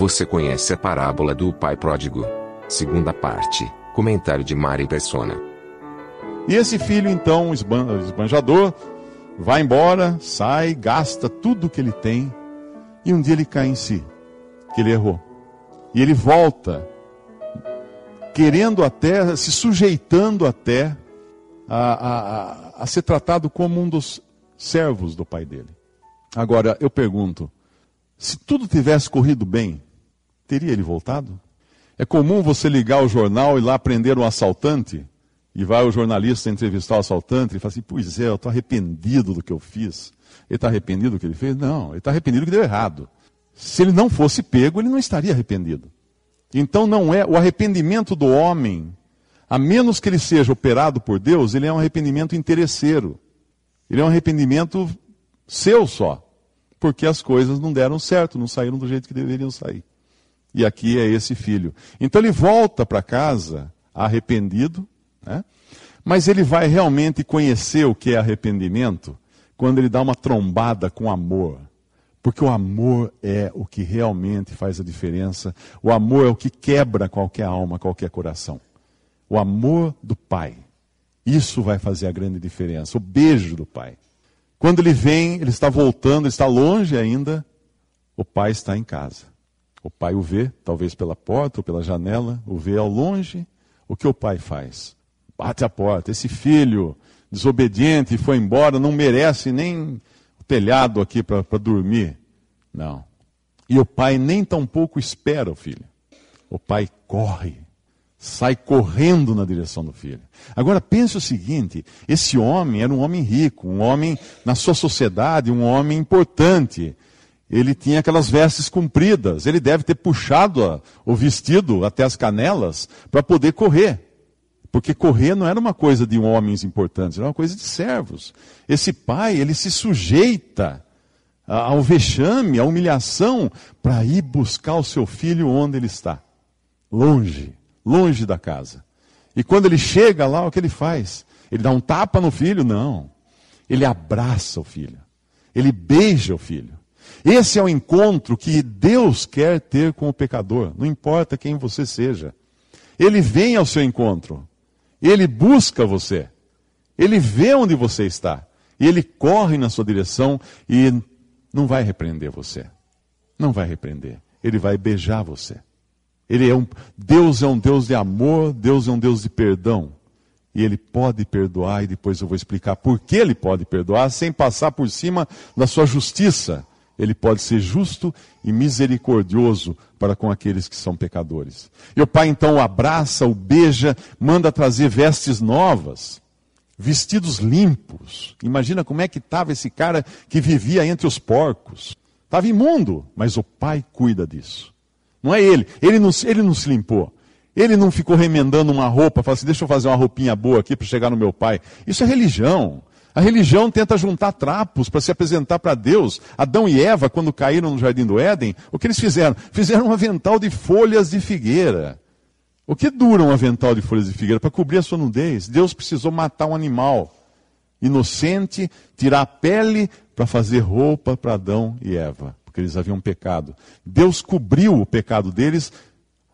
Você conhece a parábola do pai pródigo? Segunda parte. Comentário de Mari Persona. E esse filho, então, esban- esbanjador, vai embora, sai, gasta tudo que ele tem, e um dia ele cai em si, que ele errou. E ele volta, querendo até, se sujeitando até a, a, a ser tratado como um dos servos do pai dele. Agora, eu pergunto, se tudo tivesse corrido bem, teria ele voltado? É comum você ligar o jornal e lá prender um assaltante, e vai o jornalista entrevistar o assaltante e fala assim: Pois é, eu estou arrependido do que eu fiz. Ele está arrependido do que ele fez? Não, ele está arrependido do que deu errado. Se ele não fosse pego, ele não estaria arrependido. Então não é o arrependimento do homem, a menos que ele seja operado por Deus, ele é um arrependimento interesseiro. Ele é um arrependimento seu só, porque as coisas não deram certo, não saíram do jeito que deveriam sair. E aqui é esse filho. Então ele volta para casa arrependido, né? mas ele vai realmente conhecer o que é arrependimento quando ele dá uma trombada com amor. Porque o amor é o que realmente faz a diferença. O amor é o que quebra qualquer alma, qualquer coração. O amor do Pai. Isso vai fazer a grande diferença. O beijo do Pai. Quando ele vem, ele está voltando, ele está longe ainda, o Pai está em casa. O pai o vê, talvez pela porta ou pela janela, o vê ao longe. O que o pai faz? Bate a porta. Esse filho desobediente foi embora, não merece nem o telhado aqui para dormir. Não. E o pai nem tampouco espera o filho. O pai corre, sai correndo na direção do filho. Agora pense o seguinte: esse homem era um homem rico, um homem na sua sociedade, um homem importante ele tinha aquelas vestes compridas. Ele deve ter puxado a, o vestido até as canelas para poder correr. Porque correr não era uma coisa de homens importantes, era uma coisa de servos. Esse pai, ele se sujeita ao vexame, à humilhação, para ir buscar o seu filho onde ele está. Longe, longe da casa. E quando ele chega lá, o que ele faz? Ele dá um tapa no filho? Não. Ele abraça o filho. Ele beija o filho. Esse é o encontro que Deus quer ter com o pecador, não importa quem você seja. Ele vem ao seu encontro, ele busca você, ele vê onde você está, e ele corre na sua direção e não vai repreender você. Não vai repreender, ele vai beijar você. Ele é um Deus é um Deus de amor, Deus é um Deus de perdão. E ele pode perdoar, e depois eu vou explicar por que ele pode perdoar, sem passar por cima da sua justiça ele pode ser justo e misericordioso para com aqueles que são pecadores. E o pai então o abraça, o beija, manda trazer vestes novas, vestidos limpos. Imagina como é que estava esse cara que vivia entre os porcos. Estava imundo, mas o pai cuida disso. Não é ele, ele não, ele não se limpou. Ele não ficou remendando uma roupa, falou assim: deixa eu fazer uma roupinha boa aqui para chegar no meu pai. Isso é religião. A religião tenta juntar trapos para se apresentar para Deus. Adão e Eva, quando caíram no jardim do Éden, o que eles fizeram? Fizeram um avental de folhas de figueira. O que dura um avental de folhas de figueira? Para cobrir a sua nudez. Deus precisou matar um animal inocente, tirar a pele para fazer roupa para Adão e Eva, porque eles haviam pecado. Deus cobriu o pecado deles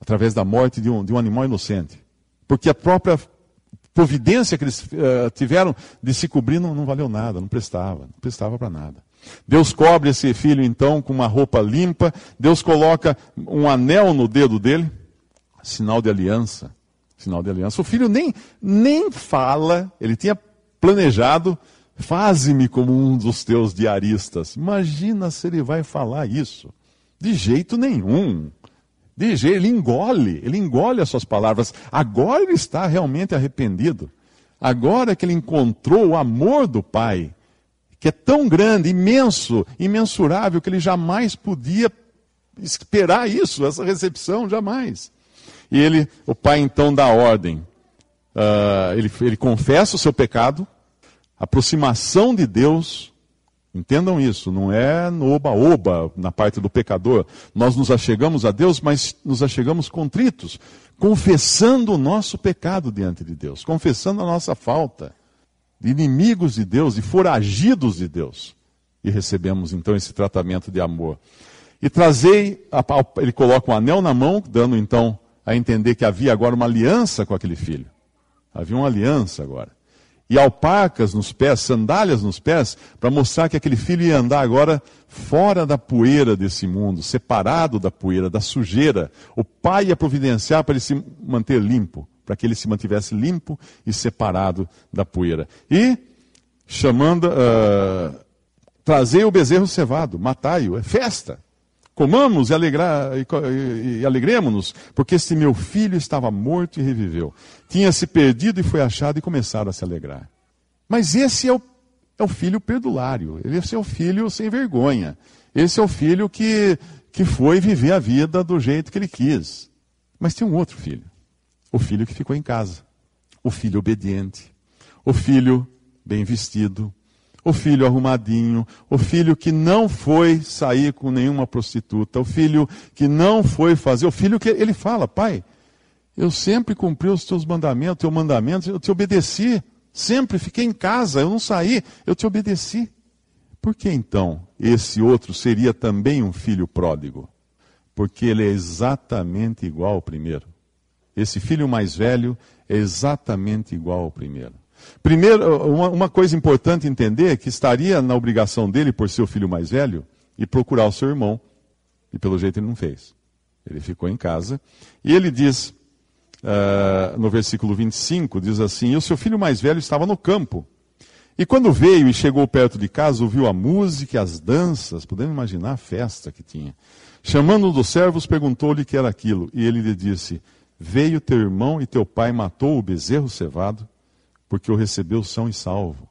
através da morte de um, de um animal inocente. Porque a própria providência que eles uh, tiveram de se cobrir não, não, valeu nada, não prestava, não prestava para nada. Deus cobre esse filho então com uma roupa limpa, Deus coloca um anel no dedo dele, sinal de aliança, sinal de aliança. O filho nem, nem fala, ele tinha planejado, faze-me como um dos teus diaristas. Imagina se ele vai falar isso. De jeito nenhum. Jeito, ele engole, ele engole as suas palavras. Agora ele está realmente arrependido. Agora que ele encontrou o amor do Pai, que é tão grande, imenso, imensurável, que ele jamais podia esperar isso, essa recepção, jamais. E ele, o pai então dá ordem. Uh, ele, ele confessa o seu pecado, aproximação de Deus, entendam isso, não é no oba-oba, na parte do pecador. Nós nos achegamos a Deus, mas nos achegamos contritos, confessando o nosso pecado diante de Deus, confessando a nossa falta, inimigos de Deus, de foragidos de Deus. E recebemos então esse tratamento de amor. E trazei, ele coloca um anel na mão, dando então a entender que havia agora uma aliança com aquele filho. Havia uma aliança agora. E alpacas nos pés, sandálias nos pés, para mostrar que aquele filho ia andar agora fora da poeira desse mundo, separado da poeira, da sujeira. O pai ia providenciar para ele se manter limpo, para que ele se mantivesse limpo e separado da poeira. E chamando, uh, trazei o bezerro cevado, matai-o, é festa. Comamos e, e, e alegremos-nos, porque este meu filho estava morto e reviveu. Tinha se perdido e foi achado e começaram a se alegrar. Mas esse é o, é o filho perdulário, esse é o filho sem vergonha. Esse é o filho que, que foi viver a vida do jeito que ele quis. Mas tem um outro filho. O filho que ficou em casa. O filho obediente. O filho bem vestido o filho arrumadinho, o filho que não foi sair com nenhuma prostituta, o filho que não foi fazer, o filho que ele fala, pai, eu sempre cumpri os teus mandamentos, teu mandamento, eu te obedeci, sempre fiquei em casa, eu não saí, eu te obedeci. Por que então esse outro seria também um filho pródigo? Porque ele é exatamente igual ao primeiro. Esse filho mais velho é exatamente igual ao primeiro. Primeiro, uma, uma coisa importante entender é que estaria na obrigação dele, por ser o filho mais velho, e procurar o seu irmão. E pelo jeito ele não fez. Ele ficou em casa. E ele diz, uh, no versículo 25, diz assim: E o seu filho mais velho estava no campo. E quando veio e chegou perto de casa, ouviu a música e as danças, podemos imaginar a festa que tinha. Chamando um dos servos, perguntou-lhe que era aquilo. E ele lhe disse: Veio teu irmão e teu pai matou o bezerro cevado porque o recebeu são e salvo.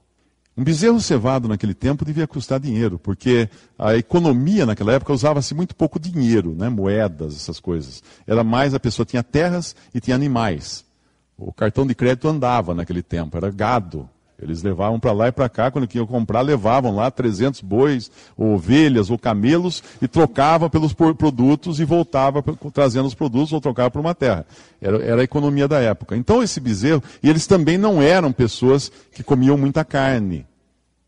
Um bezerro cevado naquele tempo devia custar dinheiro, porque a economia naquela época usava-se muito pouco dinheiro, né? moedas, essas coisas. Era mais a pessoa tinha terras e tinha animais. O cartão de crédito andava naquele tempo, era gado. Eles levavam para lá e para cá, quando queriam comprar, levavam lá 300 bois, ou ovelhas, ou camelos, e trocava pelos produtos e voltava trazendo os produtos ou trocava por uma terra. Era, era, a economia da época. Então esse bezerro, e eles também não eram pessoas que comiam muita carne.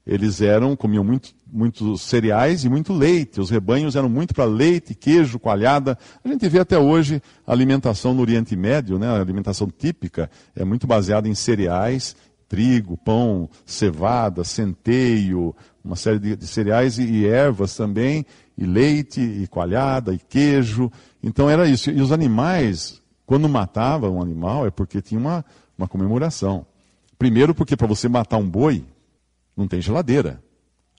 Eles eram, comiam muito, muito cereais e muito leite. Os rebanhos eram muito para leite, queijo, coalhada. A gente vê até hoje a alimentação no Oriente Médio, né? a alimentação típica, é muito baseada em cereais trigo, pão, cevada, centeio, uma série de, de cereais e, e, ervas também, e leite, e coalhada, e queijo. Então era isso. E os animais, quando matavam um animal, é porque tinha uma, uma comemoração. Primeiro, porque para você matar um boi, não tem geladeira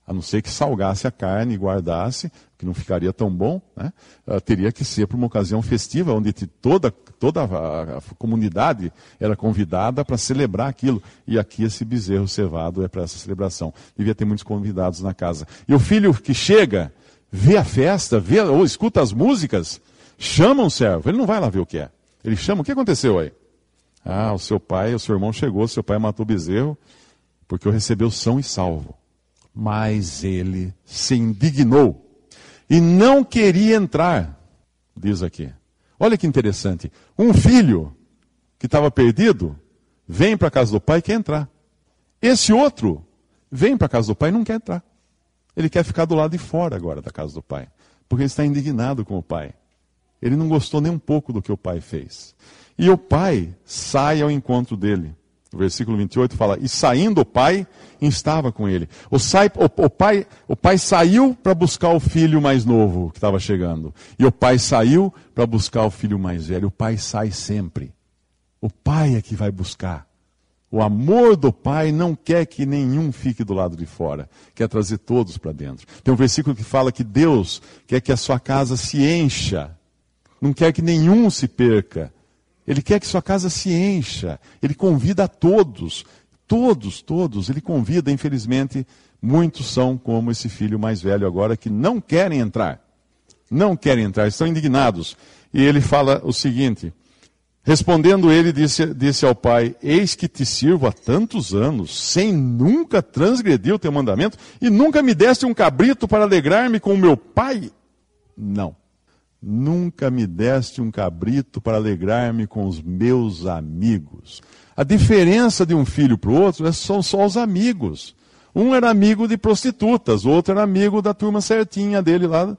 a não ser que salgasse a carne e guardasse, que não ficaria tão bom, né? uh, teria que ser para uma ocasião festiva, onde toda, toda a, a comunidade era convidada para celebrar aquilo. E aqui esse bezerro cevado é para essa celebração. Devia ter muitos convidados na casa. E o filho que chega, vê a festa, vê, ou escuta as músicas, chama um servo. Ele não vai lá ver o que é. Ele chama, o que aconteceu aí? Ah, o seu pai, o seu irmão chegou, seu pai matou o bezerro, porque o recebeu são e salvo. Mas ele se indignou e não queria entrar, diz aqui. Olha que interessante. Um filho que estava perdido vem para a casa do pai e quer entrar. Esse outro vem para a casa do pai e não quer entrar. Ele quer ficar do lado de fora agora da casa do pai, porque ele está indignado com o pai. Ele não gostou nem um pouco do que o pai fez. E o pai sai ao encontro dele. O versículo 28 fala: E saindo o pai, estava com ele. O, sai, o, o pai, o pai saiu para buscar o filho mais novo que estava chegando. E o pai saiu para buscar o filho mais velho. O pai sai sempre. O pai é que vai buscar. O amor do pai não quer que nenhum fique do lado de fora, quer trazer todos para dentro. Tem um versículo que fala que Deus quer que a sua casa se encha, não quer que nenhum se perca. Ele quer que sua casa se encha. Ele convida a todos. Todos, todos, ele convida, infelizmente, muitos são como esse filho mais velho agora que não querem entrar. Não querem entrar, estão indignados. E ele fala o seguinte: Respondendo ele, disse, disse ao pai: Eis que te sirvo há tantos anos, sem nunca transgredir o teu mandamento, e nunca me deste um cabrito para alegrar-me com o meu pai? Não. Nunca me deste um cabrito para alegrar-me com os meus amigos. A diferença de um filho para o outro é são só os amigos. Um era amigo de prostitutas, o outro era amigo da turma certinha dele lá.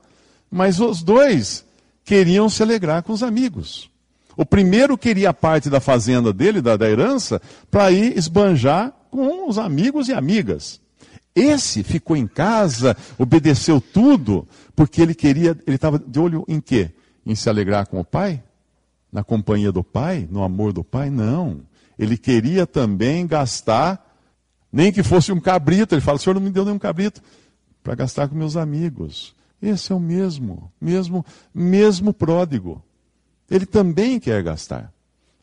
Mas os dois queriam se alegrar com os amigos. O primeiro queria parte da fazenda dele, da, da herança, para ir esbanjar com os amigos e amigas. Esse ficou em casa, obedeceu tudo, porque ele queria, ele estava de olho em quê? Em se alegrar com o pai? Na companhia do pai? No amor do pai? Não. Ele queria também gastar, nem que fosse um cabrito. Ele fala: o senhor não me deu nenhum cabrito para gastar com meus amigos. Esse é o mesmo, mesmo, mesmo pródigo ele também quer gastar.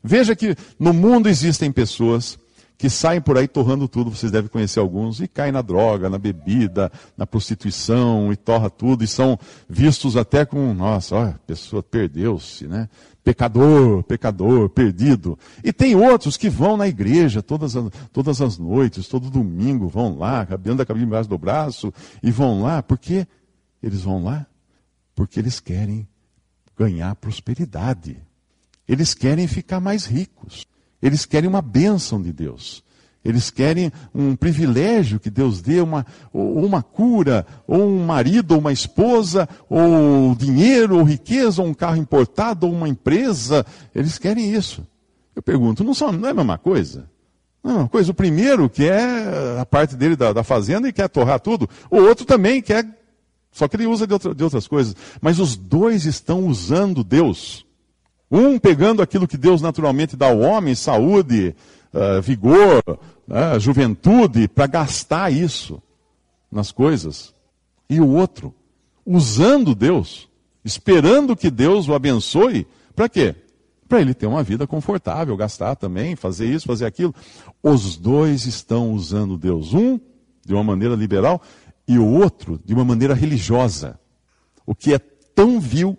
Veja que no mundo existem pessoas que saem por aí torrando tudo, vocês devem conhecer alguns, e caem na droga, na bebida, na prostituição, e torra tudo, e são vistos até como, nossa, ó, a pessoa perdeu-se, né? Pecador, pecador, perdido. E tem outros que vão na igreja todas as, todas as noites, todo domingo, vão lá, cabendo a cabine embaixo do braço, e vão lá, porque eles vão lá? Porque eles querem ganhar prosperidade. Eles querem ficar mais ricos. Eles querem uma bênção de Deus. Eles querem um privilégio que Deus dê, uma, ou uma cura, ou um marido, ou uma esposa, ou dinheiro, ou riqueza, ou um carro importado, ou uma empresa. Eles querem isso. Eu pergunto, não, são, não é a mesma coisa? Não é a mesma coisa. O primeiro quer a parte dele da, da fazenda e quer torrar tudo. O outro também quer só que ele usa de, outra, de outras coisas. Mas os dois estão usando Deus. Um pegando aquilo que Deus naturalmente dá ao homem, saúde, uh, vigor, uh, juventude, para gastar isso nas coisas. E o outro, usando Deus, esperando que Deus o abençoe, para quê? Para ele ter uma vida confortável, gastar também, fazer isso, fazer aquilo. Os dois estão usando Deus. Um, de uma maneira liberal, e o outro de uma maneira religiosa, o que é tão vil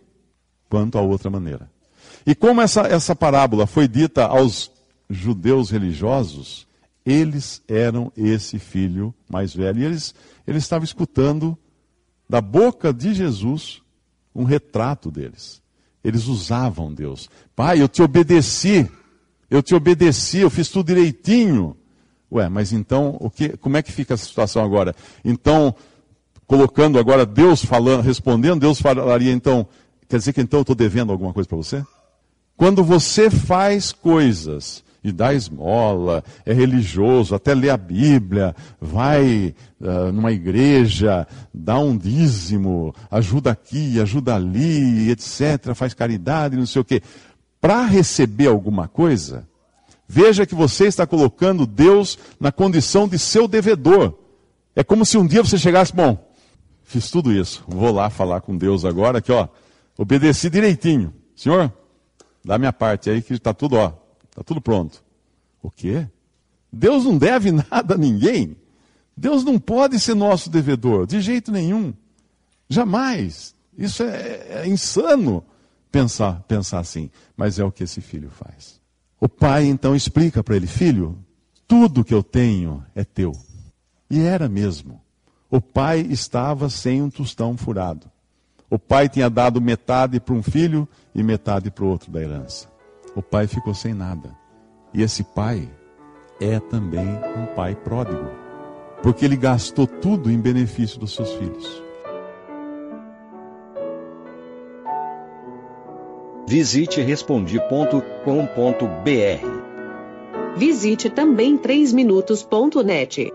quanto a outra maneira. E como essa, essa parábola foi dita aos judeus religiosos, eles eram esse filho mais velho. E eles, eles estavam escutando da boca de Jesus um retrato deles. Eles usavam Deus. Pai, eu te obedeci. Eu te obedeci, eu fiz tudo direitinho. Ué, mas então, o que, como é que fica a situação agora? Então, colocando agora Deus falando, respondendo, Deus falaria então, quer dizer que então eu estou devendo alguma coisa para você? Quando você faz coisas e dá esmola, é religioso, até lê a Bíblia, vai uh, numa igreja, dá um dízimo, ajuda aqui, ajuda ali, etc., faz caridade, não sei o quê. Para receber alguma coisa, Veja que você está colocando Deus na condição de seu devedor. É como se um dia você chegasse, bom, fiz tudo isso, vou lá falar com Deus agora, que ó, obedeci direitinho. Senhor, dá minha parte aí que está tudo, ó, está tudo pronto. O quê? Deus não deve nada a ninguém. Deus não pode ser nosso devedor, de jeito nenhum. Jamais. Isso é, é insano pensar, pensar assim. Mas é o que esse filho faz. O pai então explica para ele: Filho, tudo que eu tenho é teu. E era mesmo. O pai estava sem um tostão furado. O pai tinha dado metade para um filho e metade para o outro da herança. O pai ficou sem nada. E esse pai é também um pai pródigo, porque ele gastou tudo em benefício dos seus filhos. Visite respondi.com.br. Visite também 3minutos.net.